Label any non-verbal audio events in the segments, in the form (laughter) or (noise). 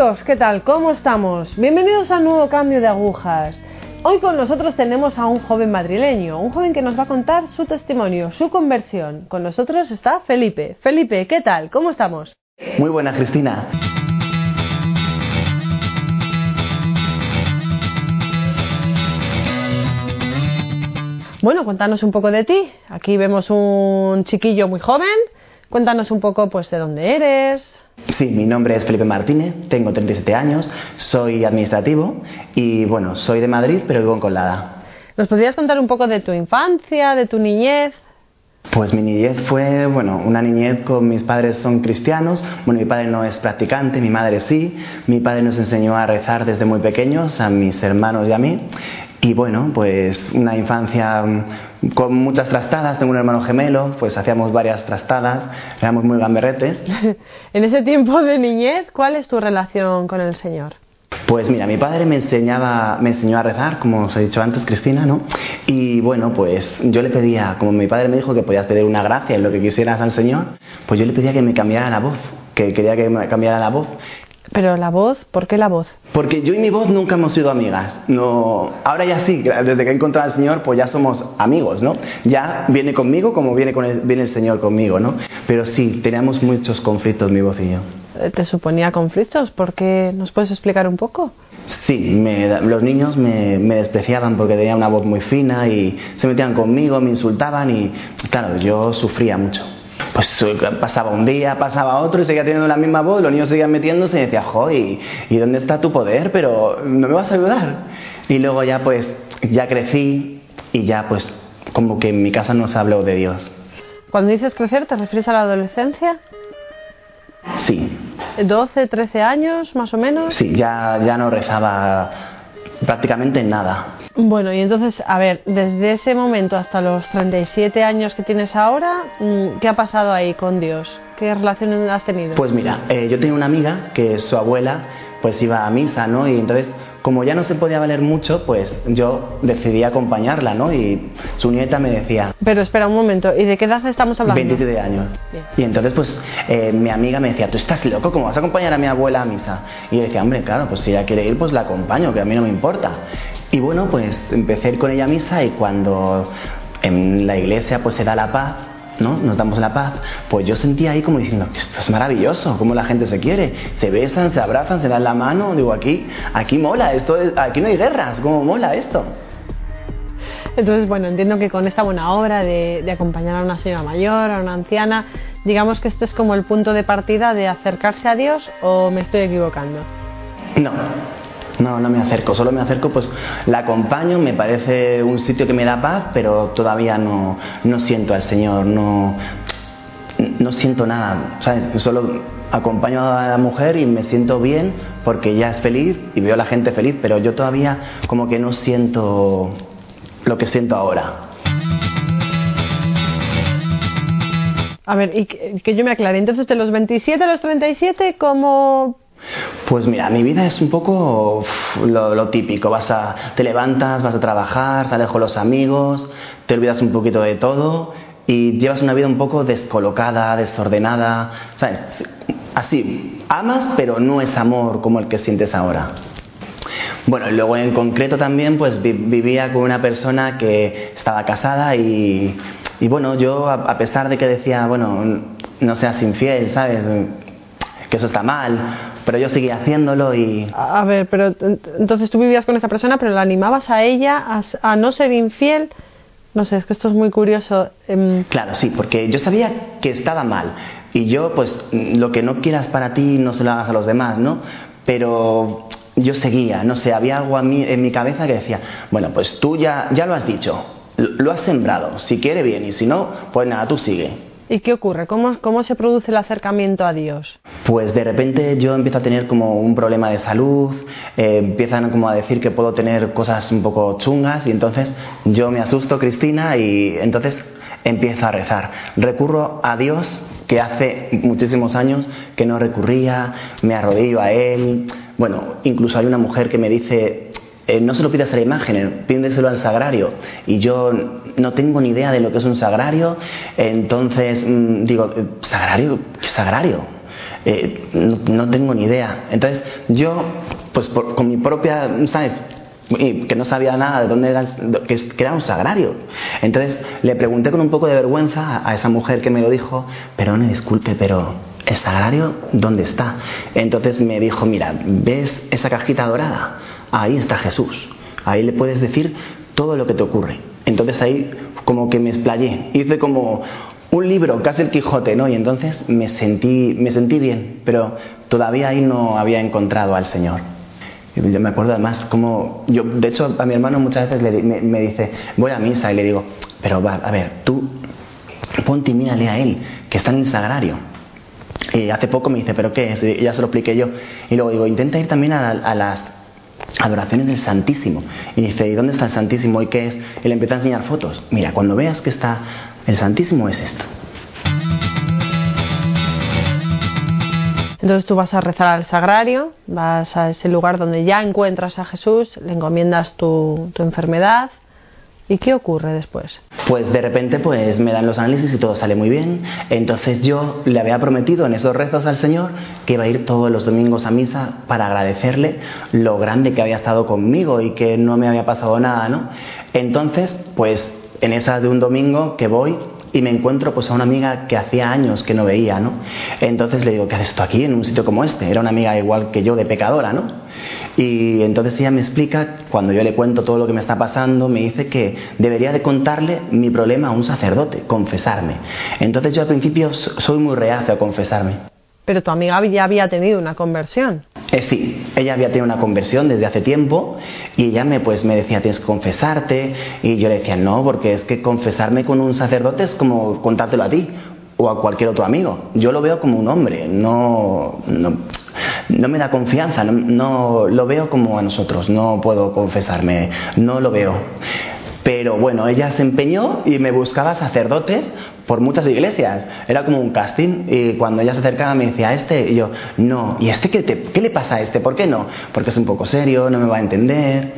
amigos, ¿qué tal? ¿Cómo estamos? Bienvenidos a un nuevo cambio de agujas. Hoy con nosotros tenemos a un joven madrileño, un joven que nos va a contar su testimonio, su conversión. Con nosotros está Felipe. Felipe, ¿qué tal? ¿Cómo estamos? Muy buena, Cristina. Bueno, cuéntanos un poco de ti. Aquí vemos un chiquillo muy joven. Cuéntanos un poco pues de dónde eres. Sí, mi nombre es Felipe Martínez, tengo 37 años, soy administrativo y bueno, soy de Madrid, pero vivo en Colada. ¿Nos podrías contar un poco de tu infancia, de tu niñez? Pues mi niñez fue, bueno, una niñez con mis padres son cristianos, bueno, mi padre no es practicante, mi madre sí, mi padre nos enseñó a rezar desde muy pequeños, a mis hermanos y a mí, y bueno, pues una infancia con muchas trastadas, tengo un hermano gemelo, pues hacíamos varias trastadas, éramos muy gamberretes. (laughs) en ese tiempo de niñez, ¿cuál es tu relación con el Señor? Pues mira, mi padre me enseñaba, me enseñó a rezar, como os he dicho antes, Cristina, ¿no? Y bueno, pues yo le pedía, como mi padre me dijo que podías pedir una gracia en lo que quisieras al Señor, pues yo le pedía que me cambiara la voz, que quería que me cambiara la voz. Pero la voz, ¿por qué la voz? Porque yo y mi voz nunca hemos sido amigas. No, ahora ya sí, desde que he encontrado al Señor, pues ya somos amigos, ¿no? Ya viene conmigo como viene, con el, viene el Señor conmigo, ¿no? Pero sí, teníamos muchos conflictos mi voz y yo. Eh, ¿Te suponía conflictos? ¿Por qué? ¿Nos puedes explicar un poco? Sí, los niños me, me, despreciaban porque tenía una voz muy fina y se metían conmigo, me insultaban y claro, yo sufría mucho pues pasaba un día, pasaba otro y seguía teniendo la misma voz, los niños seguían metiéndose y decía, joder, ¿y dónde está tu poder? Pero no me vas a ayudar. Y luego ya pues, ya crecí y ya pues como que en mi casa no se habló de Dios. Cuando dices crecer, ¿te refieres a la adolescencia? Sí. ¿12, 13 años más o menos? Sí, ya, ya no rezaba prácticamente nada. Bueno, y entonces, a ver, desde ese momento hasta los 37 años que tienes ahora, mm, ¿qué ha pasado ahí con Dios? ¿Qué relación has tenido? Pues mira, eh, yo tenía una amiga que su abuela pues iba a misa, ¿no? Y entonces como ya no se podía valer mucho, pues yo decidí acompañarla, ¿no? Y su nieta me decía... Pero espera un momento, ¿y de qué edad estamos hablando? 27 años. Y entonces, pues, eh, mi amiga me decía, ¿tú estás loco? ¿Cómo vas a acompañar a mi abuela a misa? Y yo decía, hombre, claro, pues si ella quiere ir, pues la acompaño, que a mí no me importa. Y bueno, pues empecé a ir con ella a misa y cuando en la iglesia pues era la paz, ¿no? Nos damos la paz. Pues yo sentía ahí como diciendo, esto es maravilloso, cómo la gente se quiere. Se besan, se abrazan, se dan la mano. Digo, aquí, aquí mola, esto aquí no hay guerras, ¿cómo mola esto? Entonces, bueno, entiendo que con esta buena obra de, de, acompañar a una señora mayor, a una anciana, digamos que este es como el punto de partida de acercarse a Dios o me estoy equivocando. No, no, no me acerco, solo me acerco, pues la acompaño, me parece un sitio que me da paz, pero todavía no, no siento al Señor, no, no siento nada, ¿sabes? Solo acompaño a la mujer y me siento bien porque ya es feliz y veo a la gente feliz, pero yo todavía como que no siento lo que siento ahora. A ver, y que, que yo me aclare, entonces de los 27 a los 37, ¿cómo pues mira, mi vida es un poco lo, típico. Vas a, te levantas, vas a trabajar, sales con los amigos, te olvidas un poquito de todo y llevas una vida un poco descolocada, desordenada. ¿Sabes? Así, amas, pero no es amor como el que sientes ahora. Bueno, luego en concreto también, pues vivía con una persona que estaba casada y, y bueno, yo a pesar de que decía, bueno, no seas infiel, ¿sabes? que eso está mal, pero yo seguía haciéndolo y... A ver, pero entonces tú vivías con esa persona, pero la animabas a ella a, no ser infiel. No sé, es que esto es muy curioso. Em, claro, sí, porque yo sabía que estaba mal y yo, pues, lo que no quieras para ti no se lo hagas a los demás, ¿no? Pero yo seguía, no sé, había algo en mi cabeza que decía, bueno, pues tú ya, ya lo has dicho, lo has sembrado, si quiere bien y si no, pues nada, tú sigue. ¿Y qué ocurre? ¿Cómo, ¿Cómo se produce el acercamiento a Dios? Pues de repente yo empiezo a tener como un problema de salud, eh, empiezan como a decir que puedo tener cosas un poco chungas y entonces yo me asusto, Cristina, y entonces empiezo a rezar. Recurro a Dios, que hace muchísimos años que no recurría, me arrodillo a Él. Bueno, incluso hay una mujer que me dice, eh, no se lo pidas a la imagen, pídeselo al sagrario. Y yo no tengo ni idea de lo que es un sagrario, entonces mm, digo, ¿sagrario? ¿Qué sagrario? Eh, no, tengo ni idea. Entonces yo, pues con mi propia, ¿sabes? que no sabía nada de dónde era, que, era un sagrario. Entonces le pregunté con un poco de vergüenza a esa mujer que me lo dijo, pero no disculpe, pero ¿el sagrario dónde está? Entonces me dijo, mira, ¿ves esa cajita dorada? Ahí está Jesús. Ahí le puedes decir todo lo que te ocurre. Entonces ahí como que me explayé, hice como un libro, casi el Quijote, ¿no? Y entonces me sentí, me sentí bien, pero todavía ahí no había encontrado al Señor. Yo me acuerdo además como, yo, de hecho a mi hermano muchas veces me, dice, voy a misa y le digo, pero va, a ver, tú ponte y mírale a él, que está en el sagrario. Y hace poco me dice, ¿pero qué es? Y ya se lo expliqué yo. Y luego digo, intenta ir también a, las adoraciones del Santísimo. Y dice, ¿y dónde está el Santísimo? ¿Y qué es? Y le empieza a enseñar fotos. Mira, cuando veas que está el Santísimo es esto. Entonces tú vas a rezar al sagrario, vas a ese lugar donde ya encuentras a Jesús, le encomiendas tu, enfermedad. ¿Y qué ocurre después? Pues de repente pues me dan los análisis y todo sale muy bien. Entonces yo le había prometido en esos rezos al Señor que iba a ir todos los domingos a misa para agradecerle lo grande que había estado conmigo y que no me había pasado nada, ¿no? Entonces, pues en esa de un domingo que voy, y me encuentro pues a una amiga que hacía años que no veía, ¿no? Entonces le digo, ¿qué haces tú aquí en un sitio como este? Era una amiga igual que yo de pecadora, ¿no? Y entonces ella me explica, cuando yo le cuento todo lo que me está pasando, me dice que debería de contarle mi problema a un sacerdote, confesarme. Entonces yo al principio soy muy reacio a confesarme. Pero tu amiga ya había tenido una conversión. Eh, sí, ella había tenido una conversión desde hace tiempo y ella me, pues, me decía, tienes que confesarte. Y yo le decía, no, porque es que confesarme con un sacerdote es como contártelo a ti o a cualquier otro amigo. Yo lo veo como un hombre, no, no, no me da confianza, no, no, lo veo como a nosotros, no puedo confesarme, no lo veo. Pero bueno, ella se empeñó y me buscaba sacerdotes por muchas iglesias. Era como un casting y cuando ella se acercaba me decía, ¿este? Y yo, no. ¿Y este qué, qué le pasa a este? ¿Por qué no? Porque es un poco serio, no me va a entender.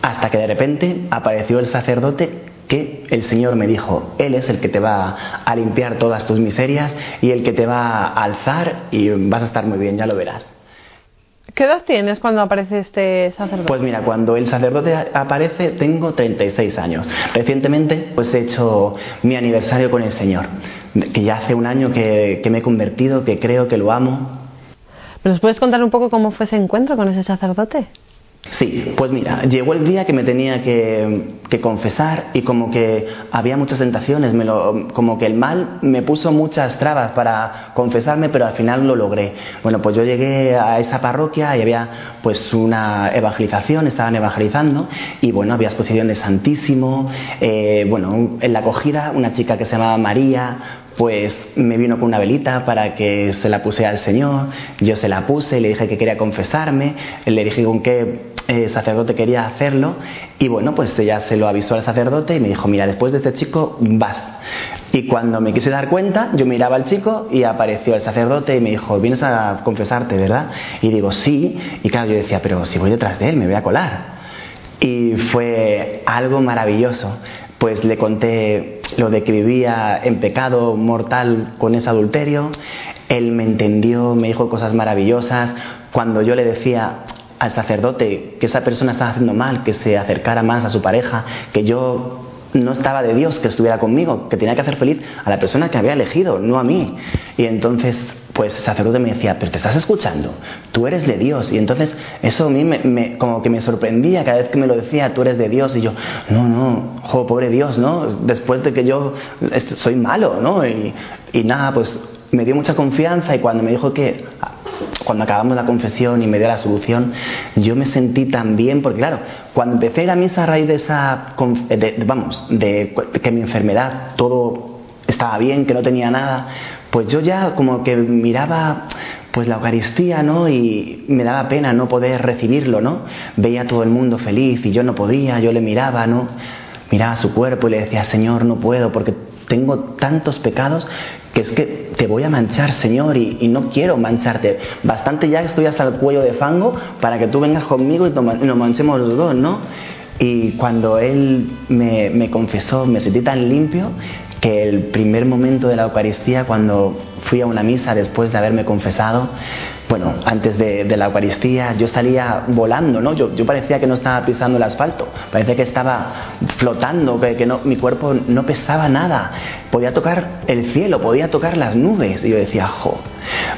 Hasta que de repente apareció el sacerdote que el Señor me dijo, Él es el que te va a limpiar todas tus miserias y el que te va a alzar y vas a estar muy bien, ya lo verás. ¿Qué edad tienes cuando aparece este sacerdote? Pues mira, cuando el sacerdote aparece tengo 36 años. Recientemente pues he hecho mi aniversario con el Señor, que ya hace un año que, que me he convertido, que creo que lo amo. ¿Nos puedes contar un poco cómo fue ese encuentro con ese sacerdote? Sí, pues mira, llegó el día que me tenía que, confesar y como que había muchas tentaciones, me lo, como que el mal me puso muchas trabas para confesarme, pero al final lo logré. Bueno, pues yo llegué a esa parroquia y había pues una evangelización, estaban evangelizando y bueno, había exposición de Santísimo, eh, bueno, en la acogida una chica que se llamaba María, pues me vino con una velita para que se la puse al Señor, yo se la puse, le dije que quería confesarme, le dije con qué eh, sacerdote quería hacerlo y bueno, pues ella se lo avisó al sacerdote y me dijo, mira, después de este chico vas. Y cuando me quise dar cuenta, yo miraba al chico y apareció el sacerdote y me dijo, vienes a confesarte, ¿verdad? Y digo, sí, y claro, yo decía, pero si voy detrás de él, me voy a colar. Y fue algo maravilloso, pues le conté lo de que vivía en pecado mortal con ese adulterio, él me entendió, me dijo cosas maravillosas, cuando yo le decía, al sacerdote que esa persona estaba haciendo mal, que se acercara más a su pareja, que yo no estaba de Dios, que estuviera conmigo, que tenía que hacer feliz a la persona que había elegido, no a mí. Y entonces, pues el sacerdote me decía, pero te estás escuchando, tú eres de Dios. Y entonces eso a mí me, como que me sorprendía cada vez que me lo decía, tú eres de Dios. Y yo, no, no, jo, pobre Dios, ¿no? Después de que yo soy malo, ¿no? Y, y nada, pues me dio mucha confianza y cuando me dijo que cuando acabamos la confesión y me dio la solución, yo me sentí tan bien, porque claro, cuando empecé a ir a misa a raíz de esa, vamos, de que mi enfermedad, todo estaba bien, que no tenía nada, pues yo ya como que miraba pues la Eucaristía, ¿no? Y me daba pena no poder recibirlo, ¿no? Veía a todo el mundo feliz y yo no podía, yo le miraba, ¿no? Miraba su cuerpo y le decía, Señor, no puedo porque tengo tantos pecados que es que te voy a manchar, Señor, y, no quiero mancharte. Bastante ya estoy hasta el cuello de fango para que tú vengas conmigo y, nos manchemos los dos, ¿no? Y cuando Él me, me confesó, me sentí tan limpio que el primer momento de la Eucaristía, cuando fui a una misa después de haberme confesado, bueno, antes de, la Eucaristía, yo salía volando, ¿no? Yo, parecía que no estaba pisando el asfalto, parecía que estaba flotando, que, que no, mi cuerpo no pesaba nada. Podía tocar el cielo, podía tocar las nubes. Y yo decía, jo,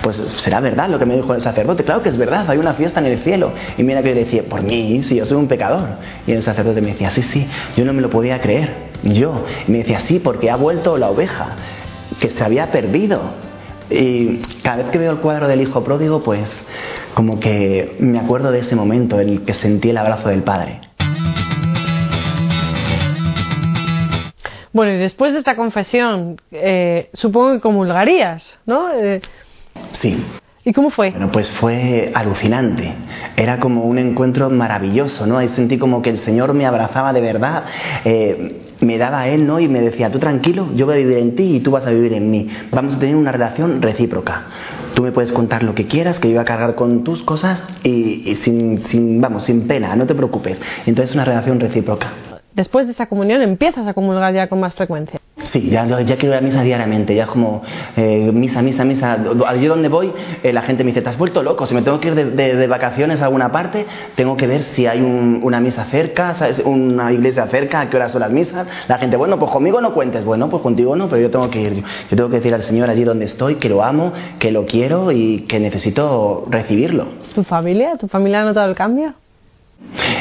pues será verdad lo que me dijo el sacerdote. Claro que es verdad, hay una fiesta en el cielo. Y mira que yo decía, por mí, si yo soy un pecador. Y el sacerdote me decía, sí, sí, yo no me lo podía creer. Yo. Y me decía, sí, porque ha vuelto la oveja, que se había perdido. Y cada vez que veo el cuadro del hijo pródigo, pues como que me acuerdo de ese momento en el que sentí el abrazo del padre. Bueno, y después de esta confesión, eh, supongo que comulgarías, ¿no? Eh, sí. ¿Y cómo fue? Bueno, pues fue alucinante. Era como un encuentro maravilloso, ¿no? Ahí sentí como que el Señor me abrazaba de verdad. Eh, me daba a él, ¿no? Y me decía, tú tranquilo, yo voy a vivir en ti y tú vas a vivir en mí. Vamos a tener una relación recíproca. Tú me puedes contar lo que quieras, que yo voy a cargar con tus cosas y, sin, sin, vamos, sin pena, no te preocupes. Entonces una relación recíproca después de esa comunión empiezas a comulgar ya con más frecuencia. Sí, ya, quiero ir a misa diariamente, ya como eh, misa, misa, misa. Allí donde voy, eh, la gente me dice, te has vuelto loco, si me tengo que ir de, vacaciones a alguna parte, tengo que ver si hay una misa cerca, una iglesia cerca, a qué horas son las misas. La gente, bueno, pues conmigo no cuentes, bueno, pues contigo no, pero yo tengo que ir. Yo tengo que decir al Señor allí donde estoy que lo amo, que lo quiero y que necesito recibirlo. ¿Tu familia? ¿Tu familia ha notado el cambio?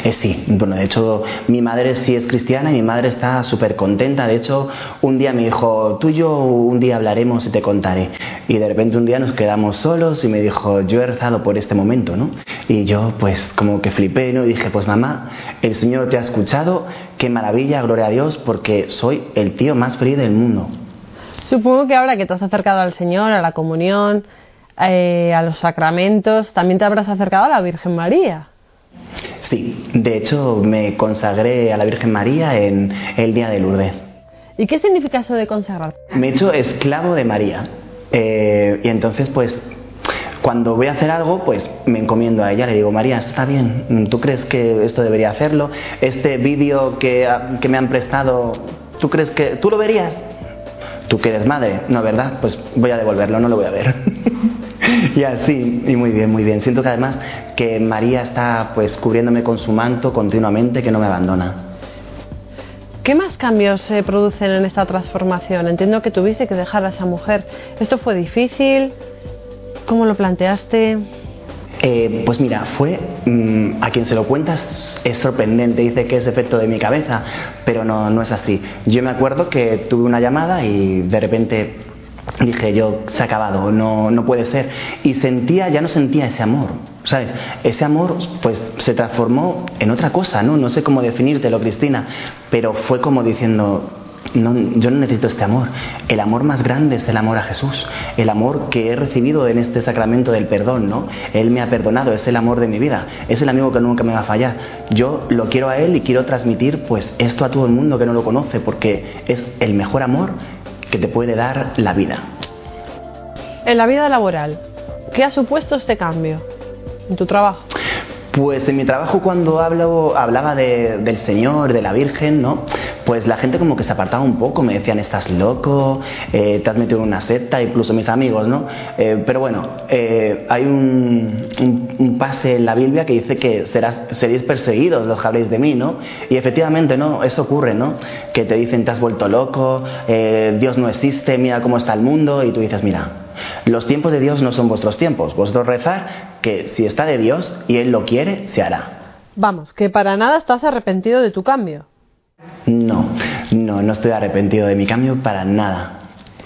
Eh, sí, bueno, de hecho mi madre sí es cristiana y mi madre está súper contenta. De hecho, un día me dijo, tú y yo un día hablaremos y te contaré. Y de repente un día nos quedamos solos y me dijo, yo he rezado por este momento, ¿no? Y yo pues como que flipé, ¿no? Y dije, pues mamá, el Señor te ha escuchado, qué maravilla, gloria a Dios, porque soy el tío más feliz del mundo. Supongo que ahora que te has acercado al Señor, a la comunión, eh, a los sacramentos, también te habrás acercado a la Virgen María. Sí, de hecho me consagré a la Virgen María en el Día de Lourdes. ¿Y qué significa eso de consagrar? Me he hecho esclavo de María. Eh, y entonces, pues, cuando voy a hacer algo, pues me encomiendo a ella, le digo, María, esto está bien, ¿tú crees que esto debería hacerlo? Este vídeo que, que me han prestado, ¿tú crees que tú lo verías? Tú que eres madre, no, ¿verdad? Pues voy a devolverlo, no lo voy a ver. (laughs) y así, y muy bien, muy bien. Siento que además que María está pues cubriéndome con su manto continuamente, que no me abandona. ¿Qué más cambios se producen en esta transformación? Entiendo que tuviste que dejar a esa mujer. ¿Esto fue difícil? ¿Cómo lo planteaste? Eh, pues mira, fue mm, a quien se lo cuentas es sorprendente, dice que es efecto de mi cabeza, pero no, no es así. Yo me acuerdo que tuve una llamada y de repente dije yo, se ha acabado, no, no puede ser. Y sentía, ya no sentía ese amor, ¿sabes? Ese amor pues se transformó en otra cosa, ¿no? No sé cómo definírtelo, Cristina, pero fue como diciendo, no, yo no necesito este amor. El amor más grande es el amor a Jesús, el amor que he recibido en este sacramento del perdón, ¿no? Él me ha perdonado, es el amor de mi vida, es el amigo que nunca me va a fallar. Yo lo quiero a Él y quiero transmitir pues esto a todo el mundo que no lo conoce, porque es el mejor amor que te puede dar la vida. En la vida laboral, ¿qué ha supuesto este cambio en tu trabajo? Pues en mi trabajo cuando hablo, hablaba del Señor, de la Virgen, ¿no? Pues la gente como que se apartaba un poco, me decían, estás loco, eh, te has metido en una secta, incluso mis amigos, ¿no? Eh, pero bueno, eh, hay un, pase en la Biblia que dice que serás, seréis perseguidos los que habléis de mí, ¿no? Y efectivamente, ¿no? Eso ocurre, ¿no? Que te dicen, te has vuelto loco, Dios no existe, mira cómo está el mundo, y tú dices, mira, los tiempos de Dios no son vuestros tiempos. Vosotros rezar que si está de Dios y Él lo quiere, se hará. Vamos, que para nada estás arrepentido de tu cambio. No, no, no estoy arrepentido de mi cambio para nada.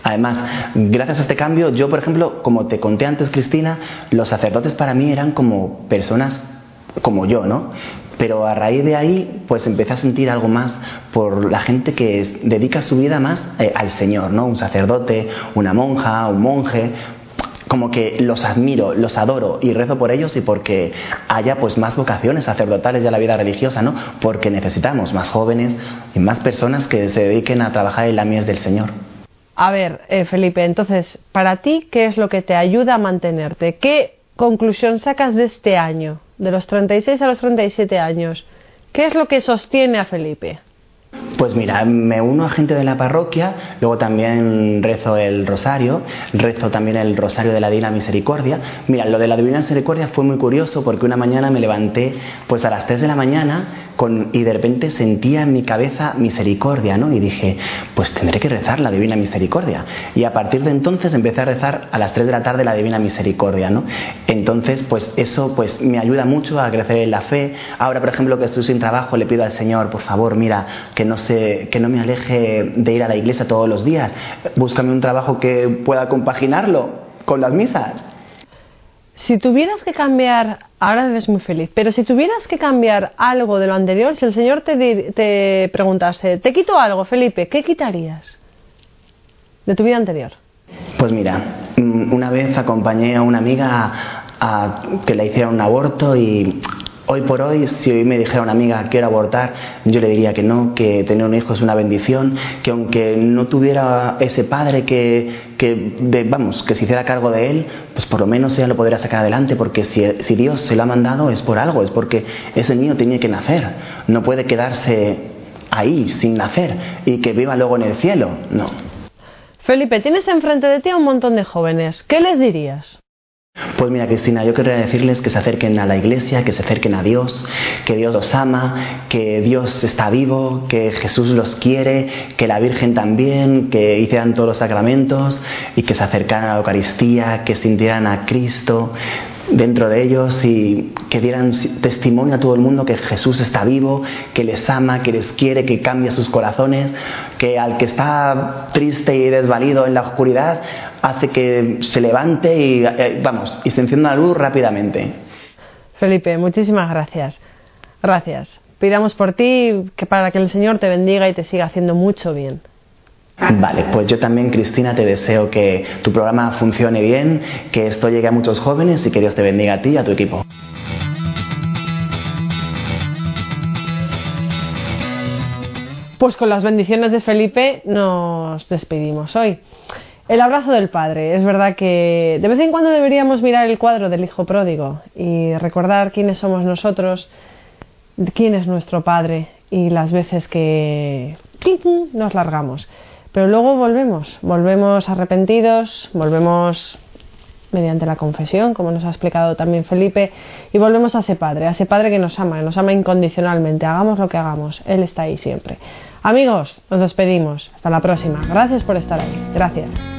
Además, gracias a este cambio, yo, por ejemplo, como te conté antes, Cristina, los sacerdotes para mí eran como personas como yo, ¿no? Pero a raíz de ahí, pues empecé a sentir algo más por la gente que dedica su vida más eh, al Señor, ¿no? Un sacerdote, una monja, un monje, como que los admiro, los adoro y rezo por ellos y porque haya pues más vocaciones sacerdotales ya la vida religiosa, ¿no? Porque necesitamos más jóvenes y más personas que se dediquen a trabajar en la mies del Señor. A ver, eh, Felipe, entonces, para ti, ¿qué es lo que te ayuda a mantenerte? ¿Qué conclusión sacas de este año? De los 36 a los 37 años, ¿qué es lo que sostiene a Felipe? Pues mira, me uno a gente de la parroquia, luego también rezo el rosario, rezo también el rosario de la Divina Misericordia. Mira, lo de la Divina Misericordia fue muy curioso porque una mañana me levanté pues a las 3 de la mañana y de repente sentía en mi cabeza misericordia, ¿no? Y dije, pues tendré que rezar la Divina Misericordia. Y a partir de entonces empecé a rezar a las 3 de la tarde la Divina Misericordia, ¿no? Entonces, pues eso pues me ayuda mucho a crecer en la fe. Ahora, por ejemplo, que estoy sin trabajo, le pido al Señor, por favor, mira, que no que no me aleje de ir a la iglesia todos los días. Búscame un trabajo que pueda compaginarlo con las misas. Si tuvieras que cambiar, ahora te ves muy feliz, pero si tuvieras que cambiar algo de lo anterior, si el Señor te, te preguntase, te quito algo, Felipe, ¿qué quitarías de tu vida anterior? Pues mira, mm, una vez acompañé a una amiga a que le hiciera un aborto y Hoy por hoy, si hoy me dijera una amiga quiero abortar, yo le diría que no, que tener un hijo es una bendición, que aunque no tuviera ese padre que, que vamos, que se hiciera cargo de él, pues por lo menos ella lo podría sacar adelante, porque si, si Dios se lo ha mandado es por algo, es porque ese niño tiene que nacer, no puede quedarse ahí sin nacer y que viva luego en el cielo, no. Felipe, tienes enfrente de ti a un montón de jóvenes, ¿qué les dirías? Pues mira, Cristina, yo quería decirles que se acerquen a la iglesia, que se acerquen a Dios, que Dios los ama, que Dios está vivo, que Jesús los quiere, que la Virgen también, que hicieran todos los sacramentos y que se acercaran a la Eucaristía, que sintieran a Cristo dentro de ellos y que dieran testimonio a todo el mundo que Jesús está vivo, que les ama, que les quiere, que cambia sus corazones, que al que está triste y desvalido en la oscuridad hace que se levante y eh, vamos, y se encienda la luz rápidamente. Felipe, muchísimas gracias. Gracias. Pidamos por ti que para que el Señor te bendiga y te siga haciendo mucho bien. Vale, pues yo también, Cristina, te deseo que tu programa funcione bien, que esto llegue a muchos jóvenes y que Dios te bendiga a ti y a tu equipo. Pues con las bendiciones de Felipe nos despedimos hoy. El abrazo del padre. Es verdad que de vez en cuando deberíamos mirar el cuadro del hijo pródigo y recordar quiénes somos nosotros, quién es nuestro padre y las veces que nos largamos. Pero luego volvemos, volvemos arrepentidos, volvemos mediante la confesión, como nos ha explicado también Felipe, y volvemos a ese Padre, a ese Padre que nos ama, que nos ama incondicionalmente, hagamos lo que hagamos, Él está ahí siempre. Amigos, nos despedimos, hasta la próxima, gracias por estar ahí, gracias.